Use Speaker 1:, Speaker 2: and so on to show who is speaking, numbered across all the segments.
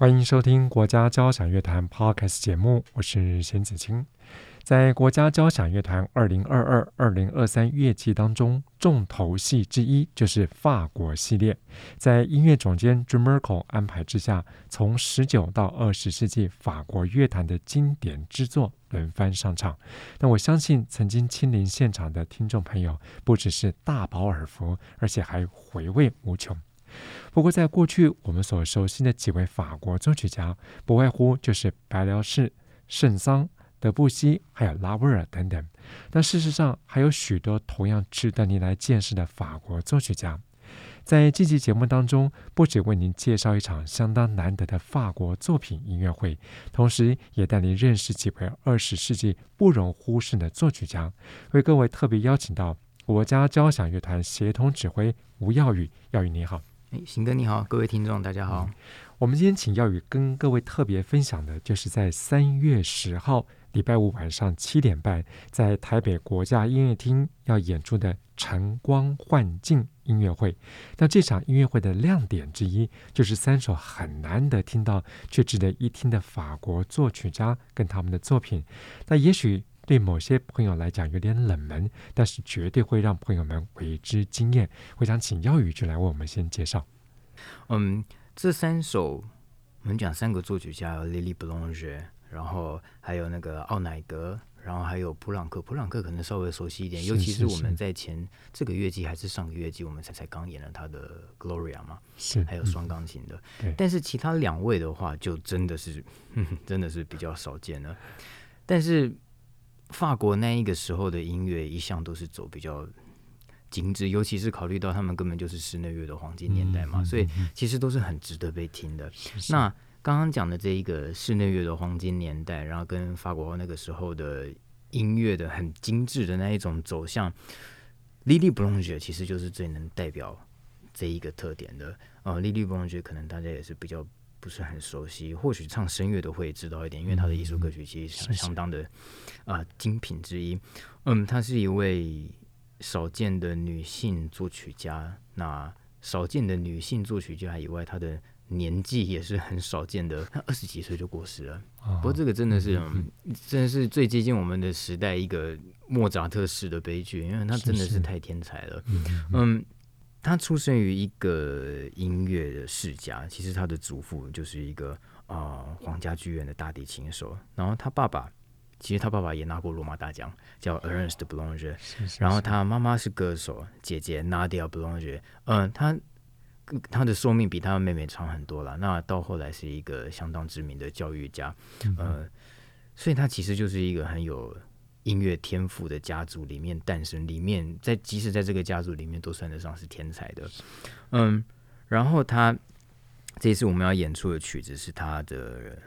Speaker 1: 欢迎收听国家交响乐团 Podcast 节目，我是邢子清。在国家交响乐团二零二二、二零二三乐季当中，重头戏之一就是法国系列。在音乐总监 Jun Märkle 安排之下，从十九到二十世纪法国乐坛的经典之作轮番上场。那我相信，曾经亲临现场的听众朋友，不只是大饱耳福，而且还回味无穷。不过，在过去我们所熟悉的几位法国作曲家，不外乎就是白辽士、圣桑。德布西，还有拉威尔等等，但事实上还有许多同样值得您来见识的法国作曲家。在这期节目当中，不仅为您介绍一场相当难得的法国作品音乐会，同时也带您认识几位二十世纪不容忽视的作曲家。为各位特别邀请到国家交响乐团协同指挥吴耀宇，耀宇你好。
Speaker 2: 哎，邢哥你好，各位听众大家好。
Speaker 1: 我们今天请曜宇跟各位特别分享的，就是在三月十号。礼拜五晚上七点半，在台北国家音乐厅要演出的《晨光幻境》音乐会。那这场音乐会的亮点之一，就是三首很难得听到却值得一听的法国作曲家跟他们的作品。那也许对某些朋友来讲有点冷门，但是绝对会让朋友们为之惊艳。我想请耀宇就来为我们先介绍。
Speaker 2: 嗯，这三首我们讲三个作曲家，Lili Boulanger 然后还有那个奥乃德，然后还有普朗克。普朗克可能稍微熟悉一点，尤其是我们在前这个月季还是上个月季，我们才才刚演了他的 Gloria 嘛，是还有双钢琴的。嗯、但是其他两位的话，就真的是 真的是比较少见了。但是法国那一个时候的音乐一向都是走比较精致，尤其是考虑到他们根本就是室内乐的黄金年代嘛，嗯、所以其实都是很值得被听的。是是那刚刚讲的这一个室内乐的黄金年代，然后跟法国那个时候的音乐的很精致的那一种走向，Lili Boulanger 其实就是最能代表这一个特点的。呃，Lili Boulanger 可能大家也是比较不是很熟悉，或许唱声乐的会知道一点，因为他的艺术歌曲其实相相当的啊、呃、精品之一。嗯，她是一位少见的女性作曲家。那少见的女性作曲家以外，她的年纪也是很少见的，她二十几岁就过世了。哦、不过这个真的是，嗯嗯、真的是最接近我们的时代一个莫扎特式的悲剧，因为她真的是太天才了。是是嗯，嗯，他出生于一个音乐的世家，其实他的祖父就是一个啊、呃、皇家剧院的大提琴手，然后他爸爸其实他爸爸也拿过罗马大奖，叫 Ernest Boulanger，然后他妈妈是歌手，姐姐 Nadia Boulanger，嗯，他。他的寿命比他的妹妹长很多了。那到后来是一个相当知名的教育家，嗯、呃，所以他其实就是一个很有音乐天赋的家族里面诞生，里面在即使在这个家族里面都算得上是天才的。嗯，然后他这次我们要演出的曲子是他的。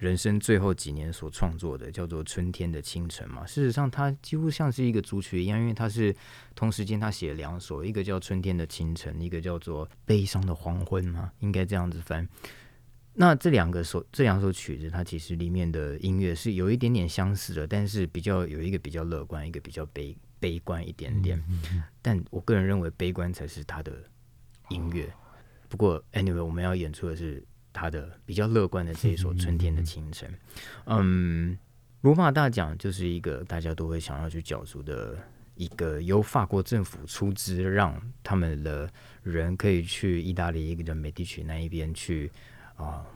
Speaker 2: 人生最后几年所创作的叫做《春天的清晨》嘛，事实上它几乎像是一个组曲一样，因为它是同时间他写了两首，一个叫《春天的清晨》，一个叫做《悲伤的黄昏》嘛，应该这样子翻。那这两个首这两首曲子，它其实里面的音乐是有一点点相似的，但是比较有一个比较乐观，一个比较悲悲观一点点。但我个人认为悲观才是他的音乐。不过，anyway，我们要演出的是。他的比较乐观的这一首《春天的清晨》，嗯，罗马大奖就是一个大家都会想要去角逐的一个由法国政府出资，让他们的人可以去意大利一个叫美第奇那一边去啊，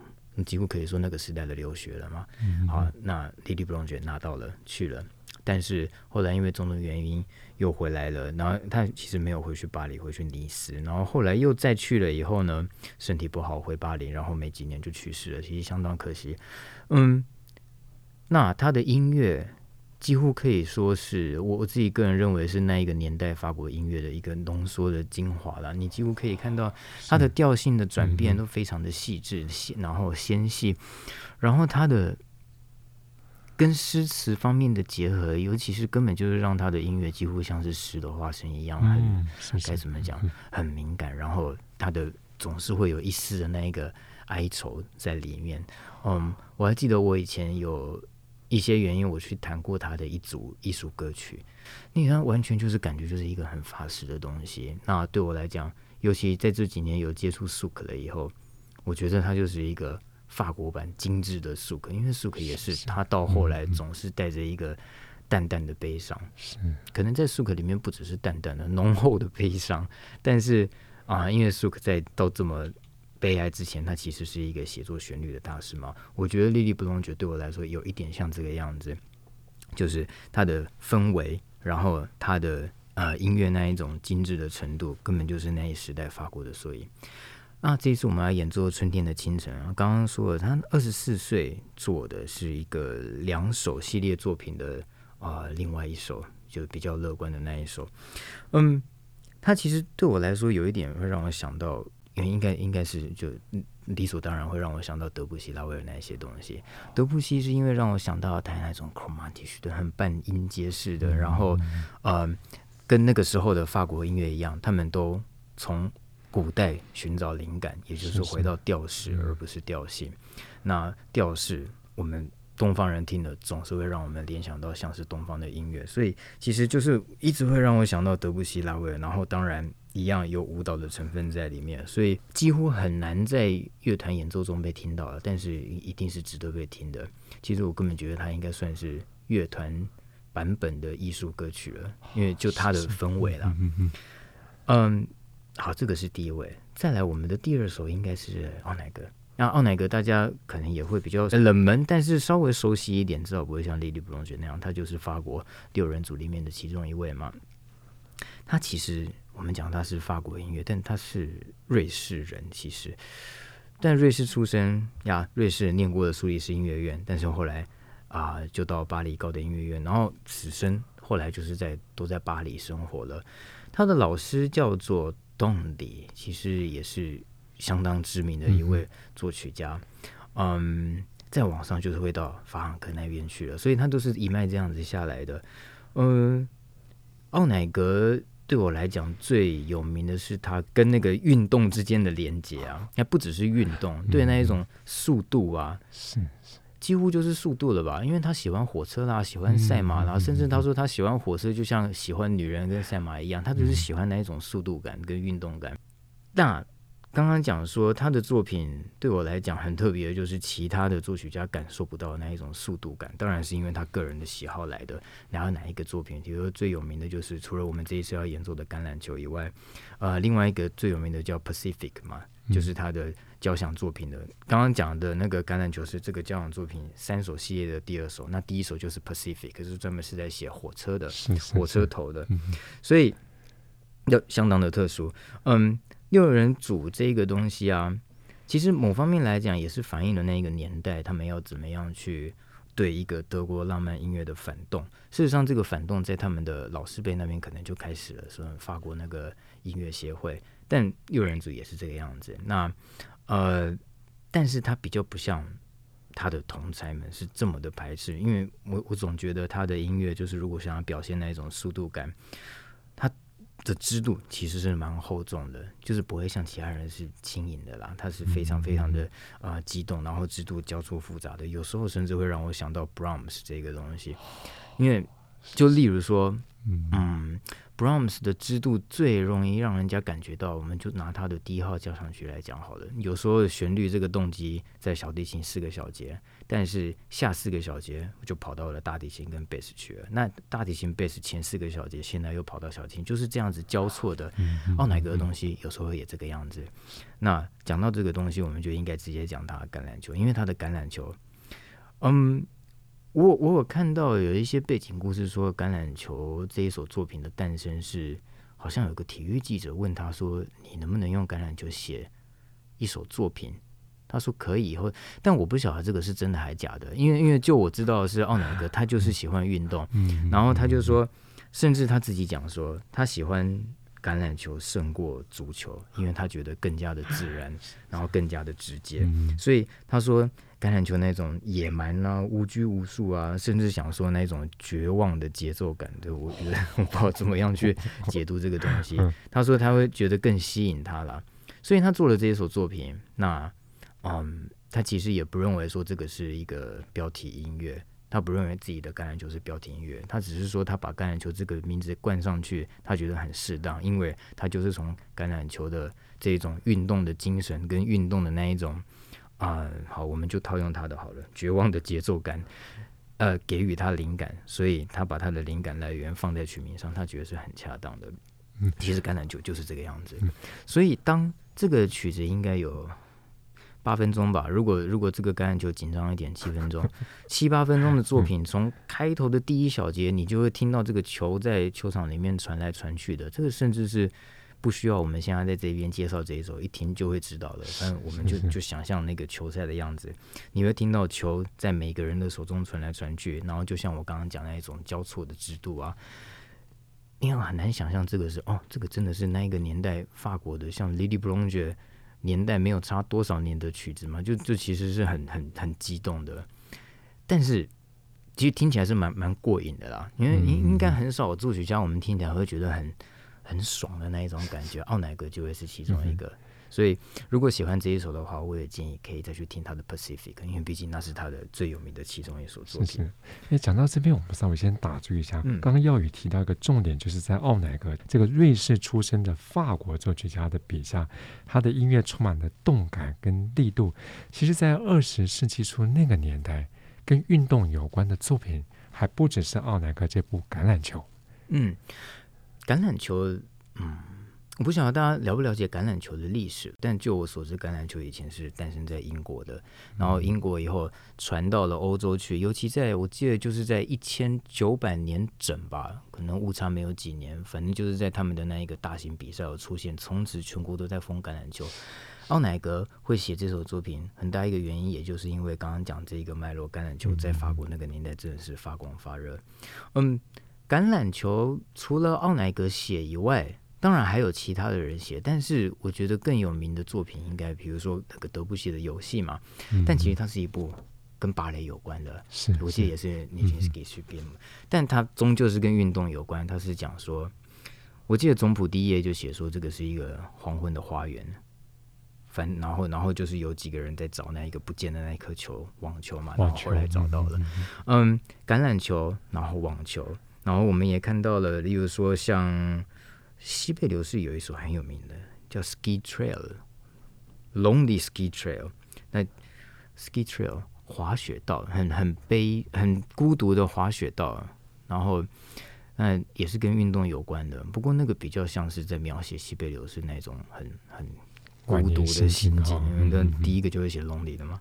Speaker 2: 几乎可以说那个时代的留学了嘛。好，那 Lili Boulanger 拿到了去了。但是后来因为种种原因又回来了，然后他其实没有回去巴黎，回去尼斯，然后后来又再去了以后呢，身体不好回巴黎，然后没几年就去世了，其实相当可惜。嗯，那他的音乐几乎可以说是我我自己个人认为是那一个年代法国音乐的一个浓缩的精华了。你几乎可以看到它的调性的转变都非常的细致，然后纤细，然后它的。跟诗词方面的结合，尤其是根本就是让他的音乐几乎像是诗的化身一样，很该怎么讲，很敏感，然后他的总是会有一丝的那一个哀愁在里面。嗯，我还记得我以前有一些原因，我去弹过他的一组艺术歌曲，你看完全就是感觉就是一个很法式的东西。那对我来讲，尤其在这几年有接触苏克了以后，我觉得他就是一个。法国版精致的苏克，因为苏克也是他到后来总是带着一个淡淡的悲伤，是可能在苏克里面不只是淡淡的浓厚的悲伤，但是啊，因为苏克在到这么悲哀之前，他其实是一个写作旋律的大师嘛。我觉得莉莉布隆爵对我来说有一点像这个样子，就是他的氛围，然后他的呃音乐那一种精致的程度，根本就是那一时代法国的缩影。那这一次我们来演奏《春天的清晨》，刚刚说了，他二十四岁做的是一个两首系列作品的啊、另外一首就比较乐观的那一首。嗯，他其实对我来说有一点会让我想到，应该应该是就理所当然会让我想到德布西、拉威尔那些东西。德布西是因为让我想到他那种 chromatic 的很半音阶式的，然后呃，跟那个时候的法国音乐一样，他们都从古代寻找灵感，也就是回到调式，而不是调性。那调式，我们东方人听的总是会让我们联想到像是东方的音乐，所以其实就是一直会让我想到德布西、拉威尔，然后当然一样有舞蹈的成分在里面，所以几乎很难在乐团演奏中被听到了，但是一定是值得被听的。其实我根本觉得它应该算是乐团版本的艺术歌曲了，因为就它的氛围了。嗯。好，这个是第一位。再来，我们的第二首应该是奥乃格。那奥乃格大家可能也会比较冷门，但是稍微熟悉一点，至少不会像莉莉布隆爵那样，他就是法国六人组里面的其中一位嘛。他其实我们讲他是法国音乐，但他是瑞士人，其实，但瑞士出生呀，瑞士念过的苏黎世音乐院，但是后来啊、呃，就到巴黎高等音乐院，然后此生后来就是在都在巴黎生活了。他的老师叫做。动力其实也是相当知名的一位作曲家，嗯，嗯，在网上就是会到法朗克那边去了，所以他都是一脉这样子下来的。嗯，奥乃格对我来讲最有名的是他跟那个运动之间的连接啊，那不只是运动，对那一种速度啊，是。几乎就是速度了吧，因为他喜欢火车啦，喜欢赛马啦，甚至他说他喜欢火车，就像喜欢女人跟赛马一样，他就是喜欢那一种速度感跟运动感。那刚刚讲说他的作品对我来讲很特别的，就是其他的作曲家感受不到的那一种速度感，当然是因为他个人的喜好来的。然后哪一个作品，比如说最有名的就是除了我们这一次要演奏的橄榄球以外，呃，另外一个最有名的叫 Pacific 嘛，就是他的。交响作品的，刚刚讲的那个橄榄球是这个交响作品三首系列的第二首，那第一首就是 Pacific，可是专门是在写火车的，火车头的，所以要相当的特殊。嗯，六人组这个东西啊，其实某方面来讲也是反映了那个年代他们要怎么样去对一个德国浪漫音乐的反动。事实上，这个反动在他们的老师辈那边可能就开始了，说法国那个音乐协会，但六人组也是这个样子。那呃，但是他比较不像他的同才们是这么的排斥，因为我我总觉得他的音乐就是如果想要表现那种速度感，的支度其实是蛮厚重的，就是不会像其他人是轻盈的啦，他是非常非常的啊、呃、激动，然后制度交错复杂的，有时候甚至会让我想到 Brahms 这个东西，因为就例如说，嗯。Brahms 的支度最容易让人家感觉到，我们就拿他的第一号交响曲来讲好了。有时候旋律这个动机在小提琴四个小节，但是下四个小节就跑到了大提琴跟贝斯去了。那大提琴、贝斯前四个小节，现在又跑到小提琴，就是这样子交错的。奥乃格的东西有时候也这个样子。那讲到这个东西，我们就应该直接讲他的橄榄球，因为他的橄榄球，嗯。我我有看到有一些背景故事说，橄榄球这一首作品的诞生是，好像有个体育记者问他说：“你能不能用橄榄球写一首作品？”他说：“可以。”以后，但我不晓得这个是真的还是假的，因为因为就我知道的是奥乃格，他就是喜欢运动，然后他就说，甚至他自己讲说，他喜欢橄榄球胜过足球，因为他觉得更加的自然，然后更加的直接。嗯、所以他说，橄榄球那种野蛮啊、无拘无束啊，甚至想说那种绝望的节奏感，对我觉得我不知道怎么样去解读这个东西。他说他会觉得更吸引他了，所以他做了这一首作品。那，嗯，他其实也不认为说这个是一个标题音乐。他不认为自己的橄榄球是标题音乐，他只是说他把橄榄球这个名字冠上去，他觉得很适当，因为他就是从橄榄球的这种运动的精神跟运动的那一种啊、呃，好，我们就套用他的好了，绝望的节奏感，呃，给予他灵感，所以他把他的灵感来源放在曲名上，他觉得是很恰当的。其实橄榄球就是这个样子，所以当这个曲子应该有。八分钟吧，如果如果这个橄榄球紧张一点，七分钟，七八分钟的作品，从开头的第一小节，你就会听到这个球在球场里面传来传去的。这个甚至是不需要我们现在在这边介绍这一首，一听就会知道的。反正我们就就想象那个球赛的样子，你会听到球在每个人的手中传来传去，然后就像我刚刚讲的那一种交错的制度啊，因为很难想象这个是哦，这个真的是那一个年代法国的，像 Lily Boulanger。年代没有差多少年的曲子嘛，就就其实是很很很激动的，但是其实听起来是蛮蛮过瘾的啦，因为应应该很少作曲家我们听起来会觉得很很爽的那一种感觉，奥乃格就会是其中一个。嗯所以，如果喜欢这一首的话，我也建议可以再去听他的《Pacific》，因为毕竟那是他的最有名的其中一首作品。
Speaker 1: 是是。讲到这边，我们稍微先打住一下。嗯。刚刚耀宇提到一个重点，就是在奥乃格这个瑞士出身的法国作曲家的笔下，他的音乐充满了动感跟力度。其实，在二十世纪初那个年代，跟运动有关的作品还不只是奥乃格这部《橄榄球》。
Speaker 2: 嗯，橄榄球，嗯。我不晓得大家了不了解橄榄球的历史，但就我所知，橄榄球以前是诞生在英国的，然后英国以后传到了欧洲去，尤其在我记得就是在一千九百年整吧，可能误差没有几年，反正就是在他们的那一个大型比赛有出现，从此全国都在封橄榄球。奥乃格会写这首作品，很大一个原因，也就是因为刚刚讲这个脉络，橄榄球在法国那个年代真的是发光发热。嗯，橄榄球除了奥乃格写以外，当然还有其他的人写，但是我觉得更有名的作品应该，比如说那个德布西的游戏嘛。嗯、但其实它是一部跟芭蕾有关的，是，我记得也是尼金斯基去编，但它终究是跟运动有关。它是讲说，我记得总谱第一页就写说，这个是一个黄昏的花园，反然后然后就是有几个人在找那一个不见的那一颗球，网球嘛，然后后来找到了，嗯，橄榄球，然后网球，然后我们也看到了，例如说像。西贝流士有一首很有名的，叫《Ski Trail》，Lonely Ski Trail。那 Ski Trail 滑雪道，很很悲、很孤独的滑雪道。然后，那也是跟运动有关的。不过那个比较像是在描写西贝流士那种很很孤独的心境。因为第一个就会写 Lonely 的嘛。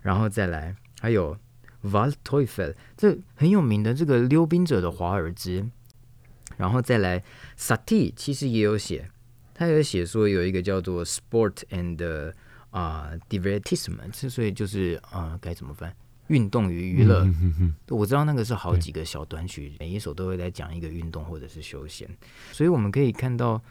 Speaker 2: 然后再来，还有 Valttoifel，这很有名的这个溜冰者的华尔兹。然后再来，Satie 其实也有写，他有写说有一个叫做 Sport and 啊、uh, Divertissement，所以就是啊、uh, 该怎么翻？运动与娱乐。嗯、哼哼我知道那个是好几个小短曲，每一首都会来讲一个运动或者是休闲，所以我们可以看到，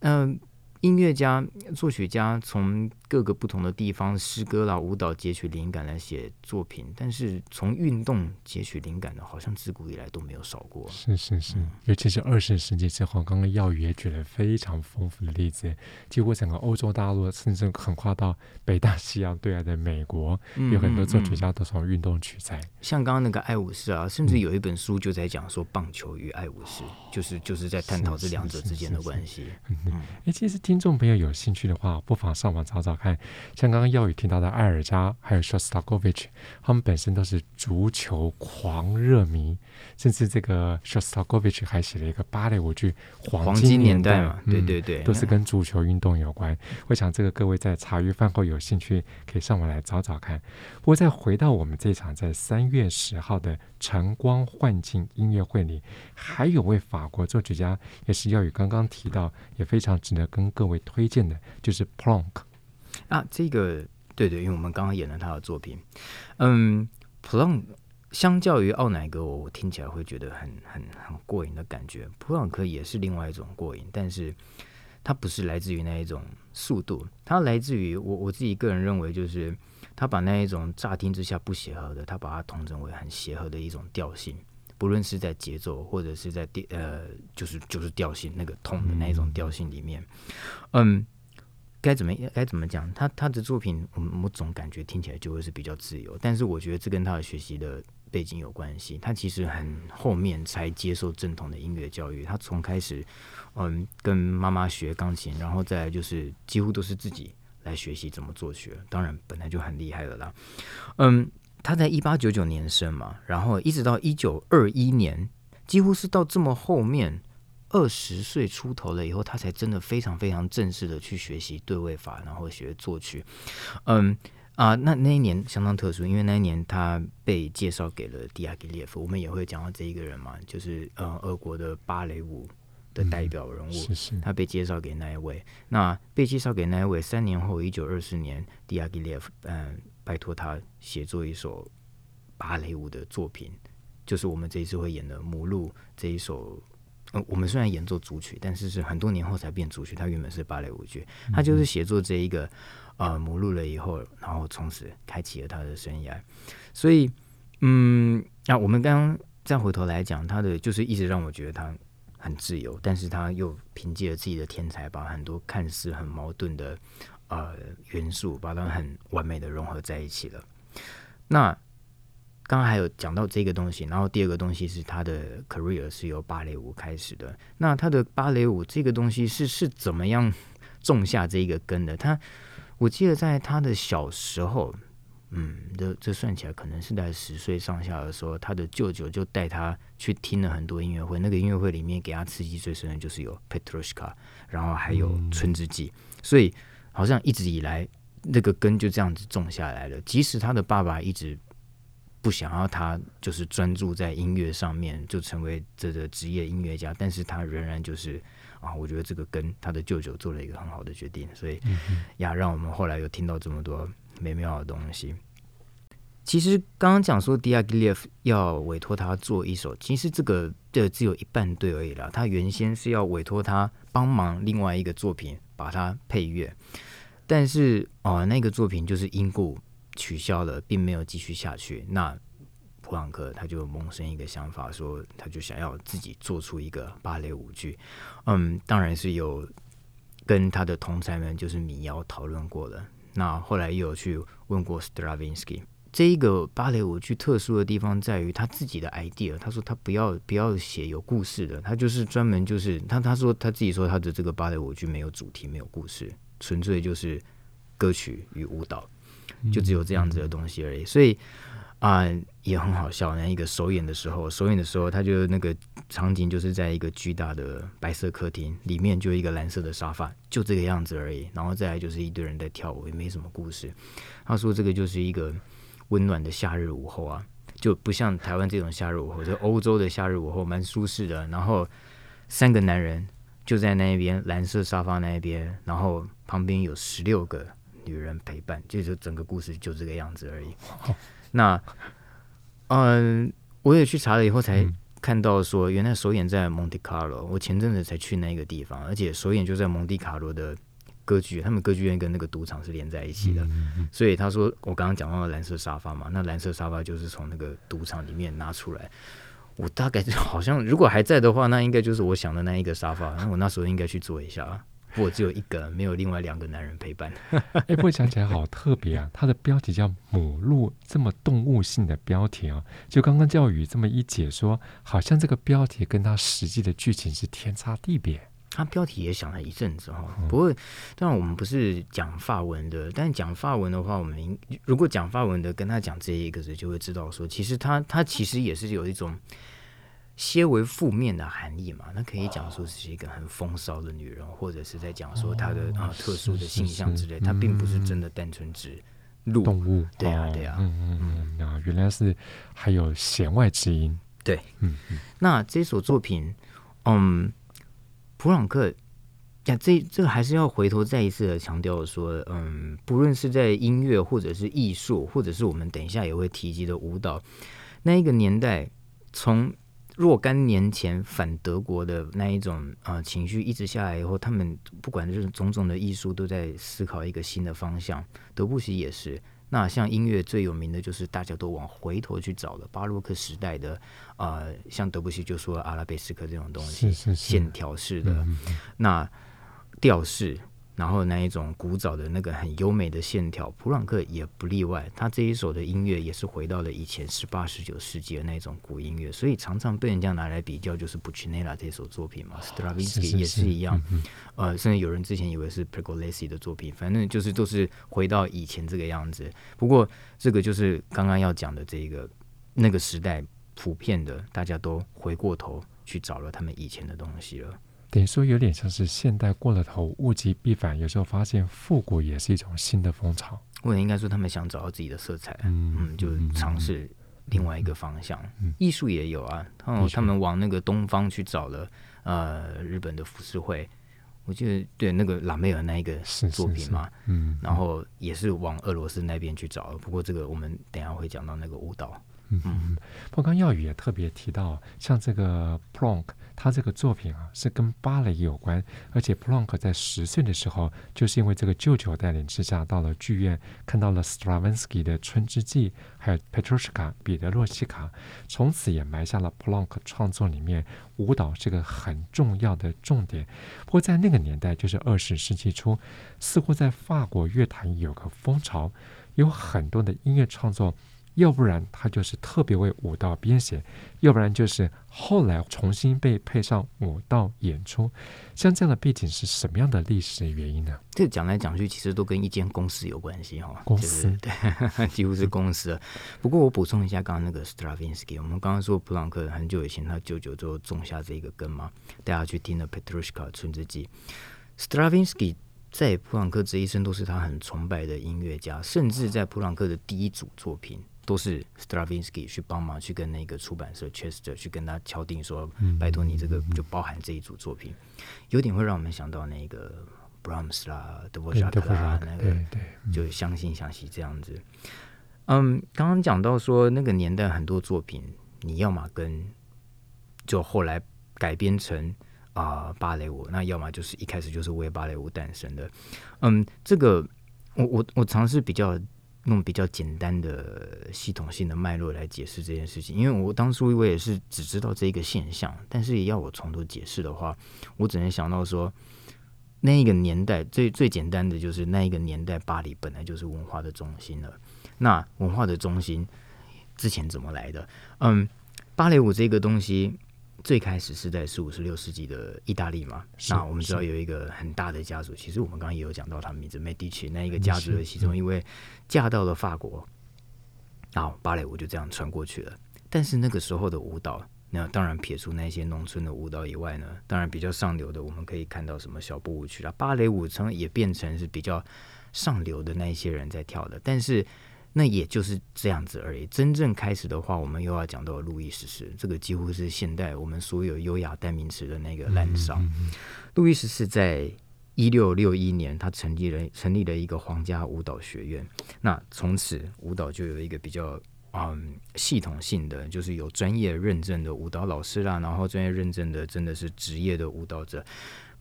Speaker 2: 嗯、呃。音乐家、作曲家从各个不同的地方诗歌啦、舞蹈截取灵感来写作品，但是从运动截取灵感的，好像自古以来都没有少过。
Speaker 1: 是是是，嗯、尤其是二十世纪之后，刚刚耀宇也举了非常丰富的例子，几乎整个欧洲大陆，甚至横跨到北大西洋对岸的美国，嗯、有很多作曲家都从运动取材。
Speaker 2: 像刚刚那个爱武士啊，甚至有一本书就在讲说棒球与爱武士，嗯、就是就是在探讨这两者之间的关系。
Speaker 1: 哎，其实。听众朋友有兴趣的话，不妨上网找找看。像刚刚耀宇听到的艾尔加，还有 Shostakovich，他们本身都是足球狂热迷，甚至这个 Shostakovich 还写了一个芭蕾舞剧《黄金年代》嘛，对对对，都是跟足球运动有关。我想这个各位在茶余饭后有兴趣，可以上网来找找看。不过再回到我们这场在三月十号的晨光幻境音乐会里，还有位法国作曲家，也是耀宇刚刚提到，也非常值得跟。各位推荐的就是 Plonk
Speaker 2: 啊，这个对对，因为我们刚刚演了他的作品，嗯，Plonk 相较于奥乃格，我我听起来会觉得很很很过瘾的感觉。普朗克也是另外一种过瘾，但是它不是来自于那一种速度，它来自于我我自己个人认为，就是他把那一种乍听之下不协和的，他把它统整为很协和的一种调性，不论是在节奏或者是在调呃，就是就是调性那个痛的那一种调性里面，嗯。该怎么该怎么讲？他他的作品，我我总感觉听起来就会是比较自由，但是我觉得这跟他的学习的背景有关系。他其实很后面才接受正统的音乐教育，他从开始嗯跟妈妈学钢琴，然后再就是几乎都是自己来学习怎么作曲。当然本来就很厉害了啦。嗯，他在一八九九年生嘛，然后一直到一九二一年，几乎是到这么后面。二十岁出头了以后，他才真的非常非常正式的去学习对位法，然后学作曲。嗯啊，那那一年相当特殊，因为那一年他被介绍给了迪亚吉列夫。我们也会讲到这一个人嘛，就是呃，俄国的芭蕾舞的代表人物。嗯、是是他被介绍给那一位，那被介绍给那一位，三年后，一九二四年，迪亚吉列夫嗯，拜托他写作一首芭蕾舞的作品，就是我们这一次会演的《母鹿》这一首。呃，我们虽然演奏主曲，但是是很多年后才变主曲。它原本是芭蕾舞剧，他就是写作这一个呃母录了以后，然后从此开启了他的生涯。所以，嗯，那、啊、我们刚刚再回头来讲，他的就是一直让我觉得他很自由，但是他又凭借了自己的天才，把很多看似很矛盾的呃元素，把它很完美的融合在一起了。那。刚刚还有讲到这个东西，然后第二个东西是他的 career 是由芭蕾舞开始的。那他的芭蕾舞这个东西是是怎么样种下这一个根的？他我记得在他的小时候，嗯，这这算起来可能是在十岁上下的时候，他的舅舅就带他去听了很多音乐会。那个音乐会里面给他刺激最深的就是有 Petrushka，然后还有春之祭，所以好像一直以来那个根就这样子种下来了。即使他的爸爸一直。不想要他就是专注在音乐上面，就成为这个职业音乐家，但是他仍然就是啊，我觉得这个跟他的舅舅做了一个很好的决定，所以呀，让我们后来又听到这么多美妙的东西。其实刚刚讲说迪亚吉列夫要委托他做一首，其实这个这只有一半对而已啦。他原先是要委托他帮忙另外一个作品把它配乐，但是啊，那个作品就是因故。取消了，并没有继续下去。那普朗克他就萌生一个想法，说他就想要自己做出一个芭蕾舞剧。嗯，当然是有跟他的同侪们，就是米尧讨论过了。那后来又有去问过 Stravinsky。这一个芭蕾舞剧特殊的地方在于他自己的 idea。他说他不要不要写有故事的，他就是专门就是他他说他自己说他的这个芭蕾舞剧没有主题，没有故事，纯粹就是歌曲与舞蹈。就只有这样子的东西而已，所以啊、呃、也很好笑。那一个首演的时候，首演的时候，他就那个场景就是在一个巨大的白色客厅里面，就一个蓝色的沙发，就这个样子而已。然后再来就是一堆人在跳舞，也没什么故事。他说这个就是一个温暖的夏日午后啊，就不像台湾这种夏日午后，就欧洲的夏日午后蛮舒适的。然后三个男人就在那边蓝色沙发那一边，然后旁边有十六个。女人陪伴，就是整个故事就这个样子而已。那，嗯，我也去查了以后才看到说，原来首演在蒙迪卡罗。我前阵子才去那个地方，而且首演就在蒙迪卡罗的歌剧，他们歌剧院跟那个赌场是连在一起的。所以他说，我刚刚讲到了蓝色沙发嘛，那蓝色沙发就是从那个赌场里面拿出来。我大概好像如果还在的话，那应该就是我想的那一个沙发。那我那时候应该去坐一下。我只有一个，没有另外两个男人陪伴。
Speaker 1: 哎、欸，不过讲起来好特别啊！它的标题叫《母鹿》，这么动物性的标题啊！就刚刚教宇这么一解说，好像这个标题跟它实际的剧情是天差地别。
Speaker 2: 他标题也想了一阵子哈，不过当然我们不是讲法文的，但讲法文的话，我们如果讲法文的跟他讲这一个字，就会知道说，其实他他其实也是有一种。些为负面的含义嘛，那可以讲说是一个很风骚的女人，哦、或者是在讲说她的啊、哦、特殊的形象之类，她并不是真的单纯指鹿
Speaker 1: 动物。
Speaker 2: 对啊，对啊，
Speaker 1: 嗯嗯嗯啊，原来是还有弦外之音。
Speaker 2: 对，嗯嗯。那这首作品，嗯，普朗克呀，这这个还是要回头再一次的强调说，嗯，不论是在音乐或者是艺术，或者是我们等一下也会提及的舞蹈。那一个年代，从若干年前反德国的那一种啊、呃、情绪一直下来以后，他们不管就是种种的艺术都在思考一个新的方向。德布西也是。那像音乐最有名的就是大家都往回头去找了巴洛克时代的啊、呃，像德布西就说阿拉贝斯克这种东西，
Speaker 1: 是是是
Speaker 2: 线条式的，那调式。然后那一种古早的那个很优美的线条，普朗克也不例外。他这一首的音乐也是回到了以前十八、十九世纪的那种古音乐，所以常常被人家拿来比较，就是布奇内拉这首作品嘛。斯特拉文斯基也是一样，呃，甚至有人之前以为是 Pergolesi 的作品，反正就是都是回到以前这个样子。不过这个就是刚刚要讲的这个那个时代普遍的，大家都回过头去找了他们以前的东西了。
Speaker 1: 等于说有点像是现代过了头，物极必反。有时候发现复古也是一种新的风潮。
Speaker 2: 或者应该说，他们想找到自己的色彩，嗯，嗯就尝试另外一个方向。嗯、艺术也有啊，他们他们往那个东方去找了，呃，日本的浮世绘，我记得对那个拉梅尔那一个作品嘛，是是是嗯，然后也是往俄罗斯那边去找。不过这个我们等一下会讲到那个舞蹈。
Speaker 1: 嗯嗯，不过刚耀宇也特别提到，像这个普朗克，他这个作品啊是跟芭蕾有关，而且普朗克在十岁的时候，就是因为这个舅舅带领之下，到了剧院看到了 Stravinsky 的《春之祭》，还有《Petrushka》彼得洛西卡，从此也埋下了普朗克创作里面舞蹈是个很重要的重点。不过在那个年代，就是二十世纪初，似乎在法国乐坛有个风潮，有很多的音乐创作。要不然他就是特别为舞蹈编写，要不然就是后来重新被配上舞蹈演出。像这样的背景是什么样的历史原因呢？
Speaker 2: 这讲来讲去，其实都跟一间公司有关系哈。
Speaker 1: 公司、
Speaker 2: 就是、对，几乎是公司。不过我补充一下，刚刚那个 Stravinsky，我们刚刚说普朗克很久以前他舅舅就种下这个根嘛，大家去听了 Petrushka 春之祭。Stravinsky 在普朗克这一生都是他很崇拜的音乐家，甚至在普朗克的第一组作品。都是 Stravinsky 去帮忙去跟那个出版社 Chester 去跟他敲定说，拜托你这个就包含这一组作品，有点会让我们想到那个 Brahms 啦、德沃夏克啦，那个就相信相信这样子。嗯，刚刚讲到说那个年代很多作品，你要么跟就后来改编成啊、呃、芭蕾舞，那要么就是一开始就是为芭蕾舞诞生的。嗯，这个我我我尝试比较。用比较简单的系统性的脉络来解释这件事情，因为我当初我也是只知道这一个现象，但是也要我从头解释的话，我只能想到说，那一个年代最最简单的就是那一个年代，巴黎本来就是文化的中心了。那文化的中心之前怎么来的？嗯，芭蕾舞这个东西。最开始是在十五、十六世纪的意大利嘛？那我们知道有一个很大的家族，其实我们刚刚也有讲到他们名字，Medici 那一个家族的其中一位嫁到了法国，然后芭蕾舞就这样传过去了。但是那个时候的舞蹈，那当然撇除那些农村的舞蹈以外呢，当然比较上流的，我们可以看到什么小步舞曲啦，芭蕾舞成也变成是比较上流的那一些人在跳的，但是。那也就是这样子而已。真正开始的话，我们又要讲到路易十四，这个几乎是现代我们所有优雅代名词的那个滥觞。嗯嗯嗯、路易十四在一六六一年，他成立了成立了一个皇家舞蹈学院。那从此舞蹈就有一个比较嗯系统性的，就是有专业认证的舞蹈老师啦，然后专业认证的真的是职业的舞蹈者。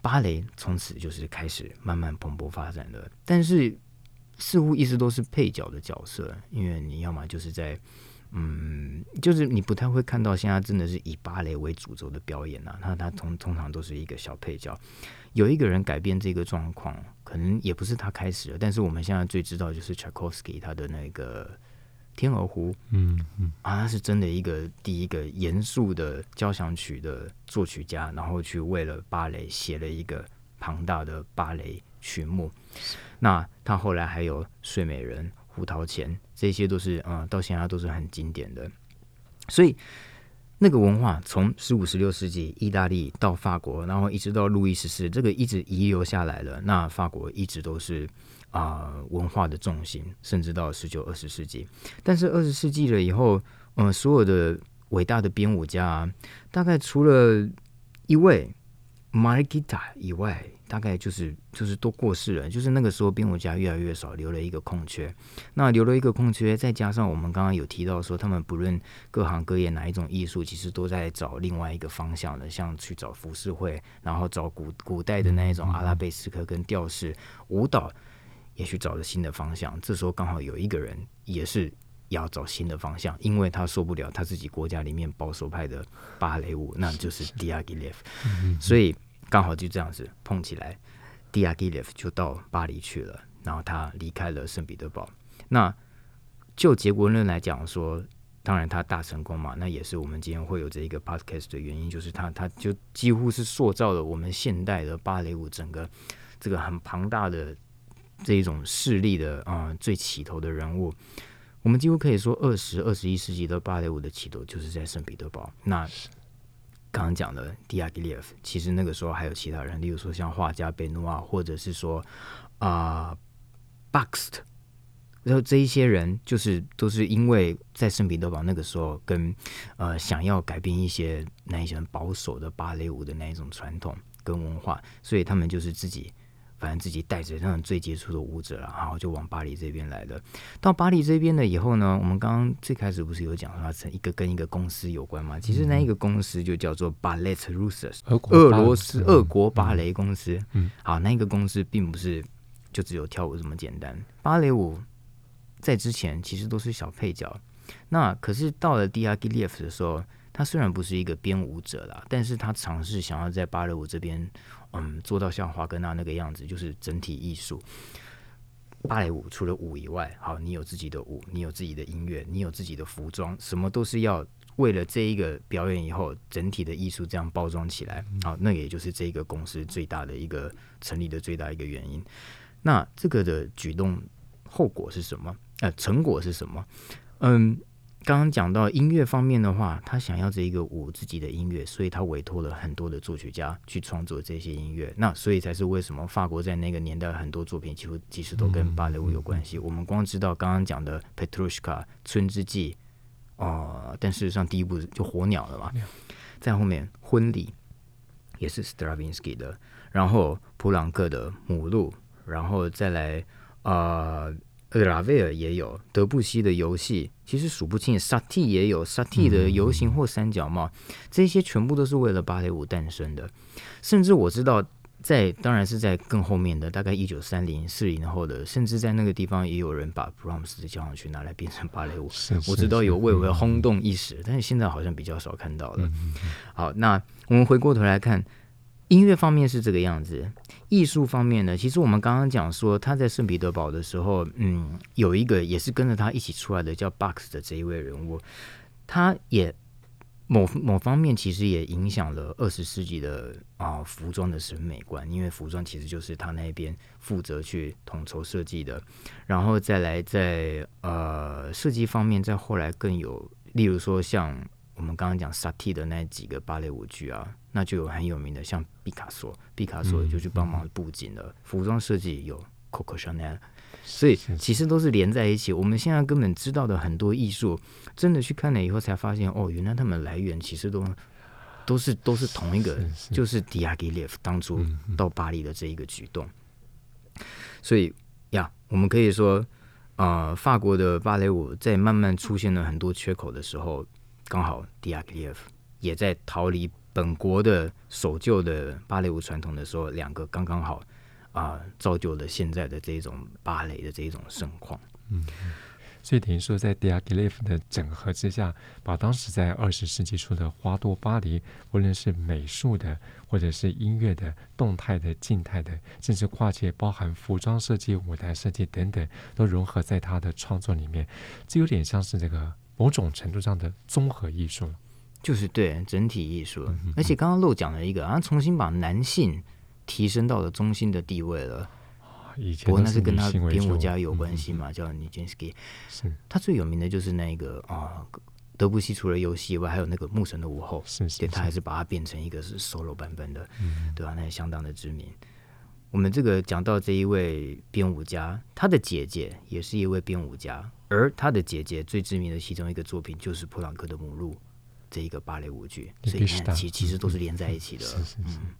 Speaker 2: 芭蕾从此就是开始慢慢蓬勃发展的，但是。似乎一直都是配角的角色，因为你要么就是在，嗯，就是你不太会看到现在真的是以芭蕾为主轴的表演啊。那他通通常都是一个小配角。有一个人改变这个状况，可能也不是他开始的，但是我们现在最知道就是 Tchaikovsky 他的那个《天鹅湖》，嗯嗯啊，他是真的一个第一个严肃的交响曲的作曲家，然后去为了芭蕾写了一个庞大的芭蕾曲目。那他后来还有《睡美人》《胡桃钳》，这些都是嗯，到现在都是很经典的。所以那个文化从十五、十六世纪意大利到法国，然后一直到路易十四，这个一直遗留下来了。那法国一直都是啊、文化的重心，甚至到十九、二十世纪。但是二十世纪了以后，嗯、所有的伟大的编舞家，啊大概除了一位。Margita 以外，大概就是就是都过世了，就是那个时候编舞家越来越少，留了一个空缺。那留了一个空缺，再加上我们刚刚有提到说，他们不论各行各业哪一种艺术，其实都在找另外一个方向的，像去找浮世绘，然后找古古代的那一种阿拉贝斯克跟吊饰舞蹈，也去找了新的方向。这时候刚好有一个人也是。要找新的方向，因为他受不了他自己国家里面保守派的芭蕾舞，那就是 Diaghilev，所以刚好就这样子碰起来，Diaghilev 就到巴黎去了，然后他离开了圣彼得堡。那就结果论来讲说，当然他大成功嘛，那也是我们今天会有这一个 podcast 的原因，就是他他就几乎是塑造了我们现代的芭蕾舞整个这个很庞大的这一种势力的啊、最起头的人物。我们几乎可以说，二十二十一世纪的芭蕾舞的起头就是在圣彼得堡。那刚刚讲的迪亚吉列夫，其实那个时候还有其他人，例如说像画家贝努瓦，或者是说啊巴克斯特，然后这一些人就是都是因为在圣彼得堡那个时候跟呃想要改变一些那一些保守的芭蕾舞的那一种传统跟文化，所以他们就是自己。反正自己带着那种最杰出的舞者了，然后就往巴黎这边来了。到巴黎这边了以后呢，我们刚刚最开始不是有讲说它成一个跟一个公司有关吗？其实那一个公司就叫做 Ballet Russes，俄罗斯俄国芭蕾公司。嗯，好，那一个公司并不是就只有跳舞这么简单，芭蕾舞在之前其实都是小配角。那可是到了 Diaghilev 的时候，他虽然不是一个编舞者啦，但是他尝试想要在芭蕾舞这边。嗯，做到像华格纳那个样子，就是整体艺术。芭蕾舞除了舞以外，好，你有自己的舞，你有自己的音乐，你有自己的服装，什么都是要为了这一个表演以后整体的艺术这样包装起来。好，那也就是这个公司最大的一个成立的最大一个原因。那这个的举动后果是什么？呃，成果是什么？嗯。刚刚讲到音乐方面的话，他想要这一个舞自己的音乐，所以他委托了很多的作曲家去创作这些音乐。那所以才是为什么法国在那个年代很多作品几乎其实都跟芭蕾舞有关系。我们光知道刚刚讲的《Petrushka》《春之祭》哦，但事实上第一部就《火鸟》了嘛，在后面《婚礼》也是 Stravinsky 的，然后普朗克的《母鹿》，然后再来啊。呃拉威尔也有，德布西的游戏其实数不清，萨蒂也有，萨蒂的游行或三角帽，这些全部都是为了芭蕾舞诞生的。甚至我知道，在当然是在更后面的，大概一九三零四零后的，甚至在那个地方也有人把布拉姆斯的交响曲拿来变成芭蕾舞。我知道有为为轰动一时，但是现在好像比较少看到了。好，那我们回过头来看。音乐方面是这个样子，艺术方面呢，其实我们刚刚讲说他在圣彼得堡的时候，嗯，有一个也是跟着他一起出来的叫 Bax 的这一位人物，他也某某方面其实也影响了二十世纪的啊服装的审美观，因为服装其实就是他那边负责去统筹设计的，然后再来在呃设计方面，再后来更有，例如说像我们刚刚讲萨蒂的那几个芭蕾舞剧啊。那就有很有名的，像毕卡索，毕卡索就去帮忙布景了。嗯、服装设计有 Coco Chanel，所以其实都是连在一起。我们现在根本知道的很多艺术，真的去看了以后才发现，哦，原来他们来源其实都都是都是同一个，就是 Diaghilev 当初到巴黎的这一个举动。所以呀，我们可以说，啊、呃，法国的芭蕾舞在慢慢出现了很多缺口的时候，刚好 Diaghilev 也在逃离。本国的守旧的芭蕾舞传统的时候，两个刚刚好啊、造就了现在的这种芭蕾的这种盛况。
Speaker 1: 嗯，所以等于说，在 Diaghilev 的整合之下，把当时在二十世纪初的花都巴黎，无论是美术的，或者是音乐的、动态的、静态的，甚至跨界包含服装设计、舞台设计等等，都融合在他的创作里面。这有点像是这个某种程度上的综合艺术。
Speaker 2: 就是对整体艺术，而且刚刚漏讲了一个，啊，重新把男性提升到了中心的地位了。不过那是跟他编舞家有关系嘛，叫尼金斯基。是他最有名的就是那个啊，德布西除了游戏以外，还有那个牧神的午后，是是，他还是把它变成一个是 solo 版本的，对吧？那也相当的知名。我们这个讲到这一位编舞家，他的姐姐也是一位编舞家，而他的姐姐最知名的其中一个作品就是普朗克的《母鹿》。这一个芭蕾舞剧，所以其其实都是连在一起的。嗯，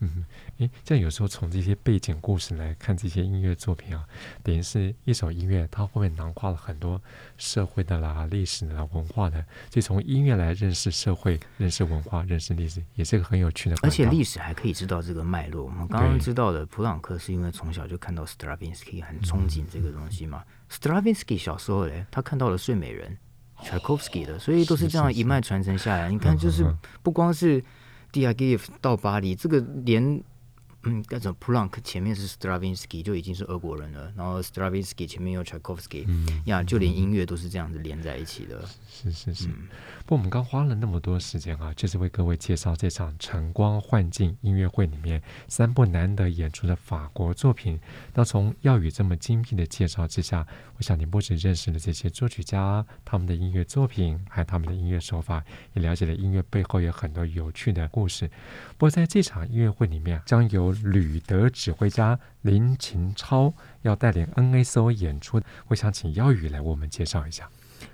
Speaker 1: 嗯，诶，这样有时候从这些背景故事来看这些音乐作品啊，等于是一首音乐，它后面囊括了很多社会的啦、历史的啦、文化的，就从音乐来认识社会、认识文化、认识历史，也是一个很有趣的。
Speaker 2: 而且历史还可以知道这个脉络。我们刚刚知道的普朗克是因为从小就看到 Stravinsky 很憧憬这个东西嘛。嗯、Stravinsky 小时候嘞，他看到了《睡美人》Tchaikovsky 的，所以都是这样一脉传承下来。是是是，你看，就是不光是。d i g f 到巴黎，这个连嗯，那种普朗克前面是 Stravinsky 就已经是俄国人了，然后 Stravinsky 前面有 Tchaikovsky，嗯呀，就连音乐都是这样子连在一起的。
Speaker 1: 是是是。嗯、不过我们刚花了那么多时间啊，就是为各位介绍这场晨光幻境音乐会里面三部难得演出的法国作品。那从耀宇这么精辟的介绍之下，我想你不止认识了这些作曲家他们的音乐作品，还有他们的音乐手法，也了解了音乐背后有很多有趣的故事。不过在这场音乐会里面，将由吕德指挥家林琴超要带领 NSO 演出，我想请耀宇来为我们介绍一下。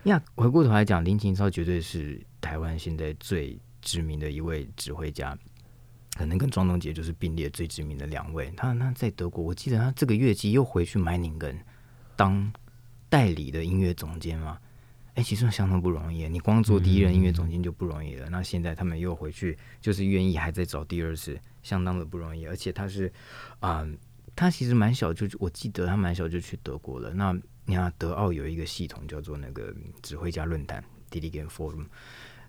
Speaker 2: 呀，回过头来讲，林琴超绝对是台湾现在最知名的一位指挥家，可能跟庄东杰就是并列最知名的两位。他他在德国，我记得他这个月季又回去买宁根当代理的音乐总监嘛。哎，其实相当不容易。你光做第一任音乐总监就不容易了，那现在他们又回去，就是愿意还在找第二次，相当的不容易。而且他是，啊、他其实蛮小就，我记得他蛮小就去德国了。那你看德奥有一个系统叫做那个指挥家论坛 （Diligent Forum），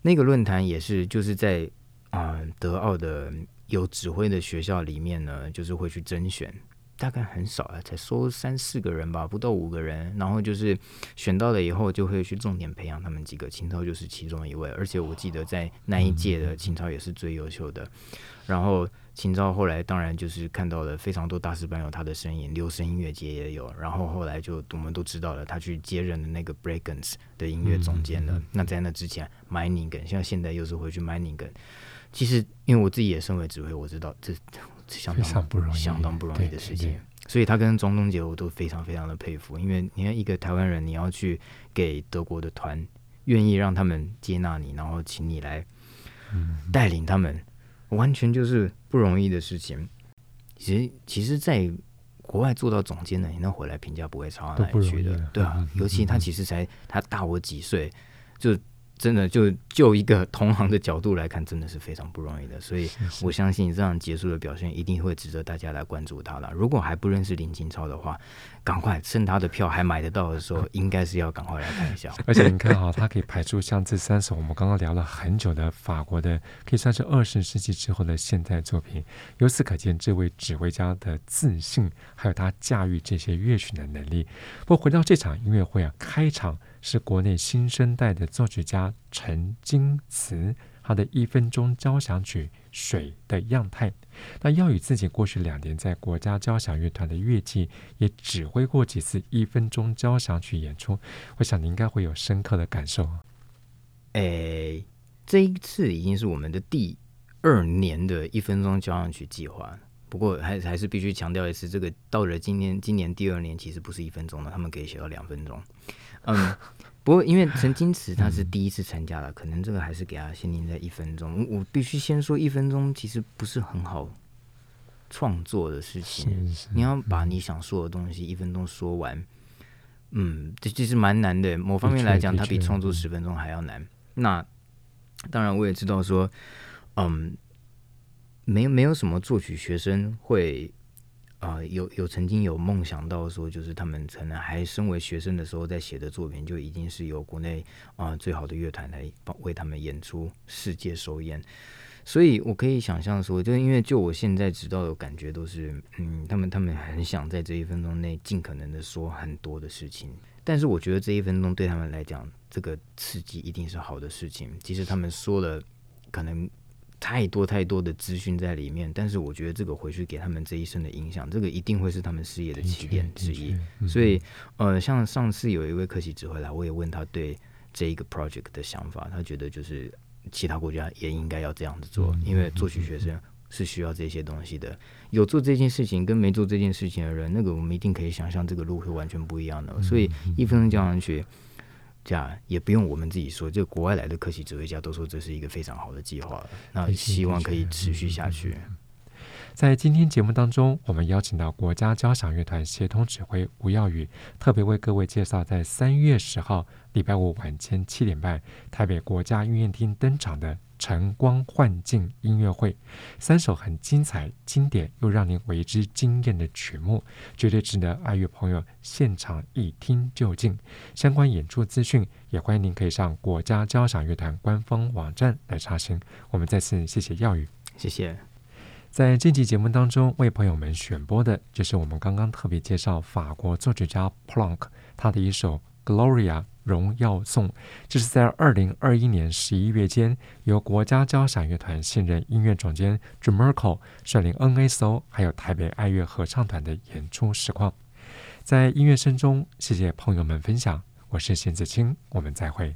Speaker 2: 那个论坛也是就是在啊、德奥的有指挥的学校里面呢，就是会去甄选。大概很少啊，才收三四个人吧，不到五个人。然后就是选到了以后，就会去重点培养他们几个。秦超就是其中一位，而且我记得在那一届的秦超也是最优秀的。然后秦超后来当然就是看到了非常多大师班有他的身影，留声音乐节也有。然后后来就我们都知道了，他去接任的那个 Bregenz 的音乐总监了。那在那之前，Meiningen，像现在又是回去 Meiningen。其实因为我自己也身为指挥，我知道这。相当不容易，相当不容易的事情，所以他跟庄东杰我都非常非常的佩服。因为你看，一个台湾人，你要去给德国的团，愿意让他们接纳你，然后请你来带领他们，完全就是不容易的事情。其实，其实，在国外做到总监的，你能回来评价不会差到哪里去的，对啊。尤其他其实才他大我几岁，就。真的就就一个同行的角度来看，真的是非常不容易的。所以我相信这样结束的表现一定会值得大家来关注他了。如果还不认识林金超的话，赶快趁他的票还买得到的时候，应该是要赶快来看一下。
Speaker 1: 而且你看哈，他可以排出像这三首我们刚刚聊了很久的法国的，可以算是二十世纪之后的现代作品。由此可见，这位指挥家的自信，还有他驾驭这些乐曲的能力。不过回到这场音乐会啊，开场。是国内新生代的作曲家陈金慈，他的一分钟交响曲《水的样态》。那耀宇自己过去两年在国家交响乐团的乐季也指挥过几次一分钟交响曲演出，我想你应该会有深刻的感受。
Speaker 2: 诶，这一次已经是我们的第二年的一分钟交响曲计划。不过还还是必须强调一次，这个到了今年今年第二年，其实不是一分钟了，他们可以写到两分钟。嗯，不过因为陈金池他是第一次参加了，可能这个还是给他限定在一分钟。我必须先说，一分钟其实不是很好创作的事情。你要把你想说的东西一分钟说完，嗯，这其实蛮难的。某方面来讲，它比创作十分钟还要难。那当然，我也知道说，嗯，没有没有什么作曲学生会。啊、有有曾经有梦想到说，就是他们可能还身为学生的时候在写的作品，就已经是由国内啊、最好的乐团来帮为他们演出世界首演。所以我可以想象说，就因为就我现在知道的感觉都是，嗯，他们他们很想在这一分钟内尽可能的说很多的事情。但是我觉得这一分钟对他们来讲，这个刺激一定是好的事情。即使他们说了，可能。太多太多的资讯在里面，但是我觉得这个回去给他们这一生的影响，这个一定会是他们事业的起点之一。所以，呃，像上次有一位客席指挥来，我也问他对这一个 project 的想法，他觉得就是其他国家也应该要这样子做，因为作曲学生是需要这些东西的。有做这件事情跟没做这件事情的人，那个我们一定可以想象这个路会完全不一样的。所以，一分钟交响曲。这样也不用我们自己说，就国外来的客席指挥家都说这是一个非常好的计划，那希望可以持续下去。
Speaker 1: 在今天节目当中，我们邀请到国家交响乐团协同指挥吴耀宇，特别为各位介绍在三月十号礼拜五晚间七点半台北国家音乐厅登场的。晨光幻境音乐会，三首很精彩、经典又让您为之惊艳的曲目，绝对值得爱乐朋友现场一听就进。相关演出资讯，也欢迎您可以上国家交响乐团官方网站来查询。我们再次谢谢耀宇，
Speaker 2: 谢谢。
Speaker 1: 在这期节目当中，为朋友们选播的就是我们刚刚特别介绍法国作曲家普朗克他的一首。Gloria 荣耀颂，这是在二零二一年十一月间，由国家交响乐团现任音乐总监 John Merkle 率领 NSO 还有台北爱乐合唱团的演出实况。在音乐声中，谢谢朋友们分享，我是邢子清，我们再会。